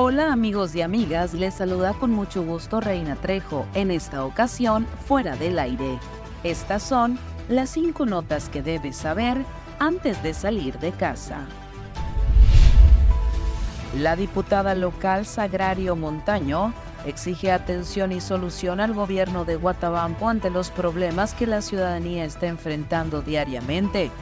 Hola amigos y amigas, les saluda con mucho gusto Reina Trejo, en esta ocasión fuera del aire. Estas son las cinco notas que debes saber antes de salir de casa. La diputada local Sagrario Montaño exige atención y solución al gobierno de Guatabampo ante los problemas que la ciudadanía está enfrentando diariamente.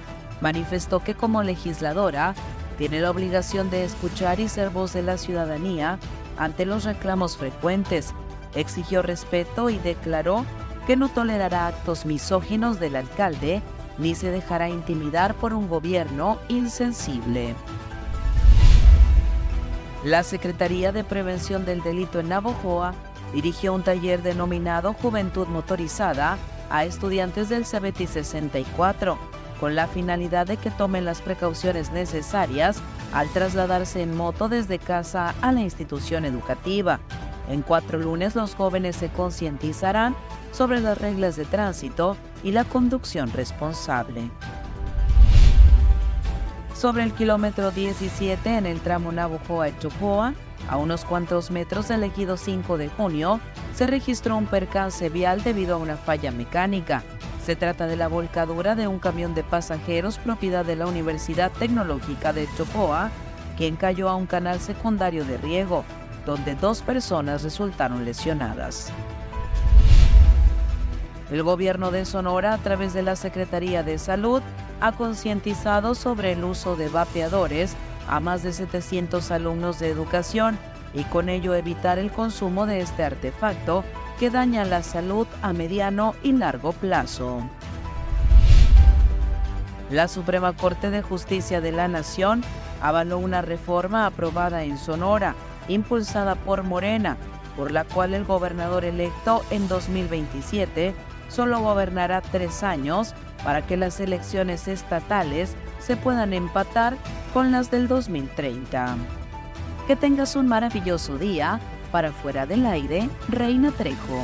Manifestó que como legisladora tiene la obligación de escuchar y ser voz de la ciudadanía ante los reclamos frecuentes. Exigió respeto y declaró que no tolerará actos misóginos del alcalde ni se dejará intimidar por un gobierno insensible. La Secretaría de Prevención del Delito en Navojoa dirigió un taller denominado Juventud Motorizada a estudiantes del CBT 64 con la finalidad de que tomen las precauciones necesarias al trasladarse en moto desde casa a la institución educativa. En cuatro lunes los jóvenes se concientizarán sobre las reglas de tránsito y la conducción responsable. Sobre el kilómetro 17 en el tramo Navojoa-Chopoa, a unos cuantos metros del ejido 5 de junio, se registró un percance vial debido a una falla mecánica. Se trata de la volcadura de un camión de pasajeros propiedad de la Universidad Tecnológica de Chopoa, quien cayó a un canal secundario de riego, donde dos personas resultaron lesionadas. El gobierno de Sonora, a través de la Secretaría de Salud, ha concientizado sobre el uso de vapeadores a más de 700 alumnos de educación y con ello evitar el consumo de este artefacto que daña la salud a mediano y largo plazo. La Suprema Corte de Justicia de la Nación avaló una reforma aprobada en Sonora, impulsada por Morena, por la cual el gobernador electo en 2027 solo gobernará tres años para que las elecciones estatales se puedan empatar con las del 2030. Que tengas un maravilloso día para fuera del aire, Reina Trejo.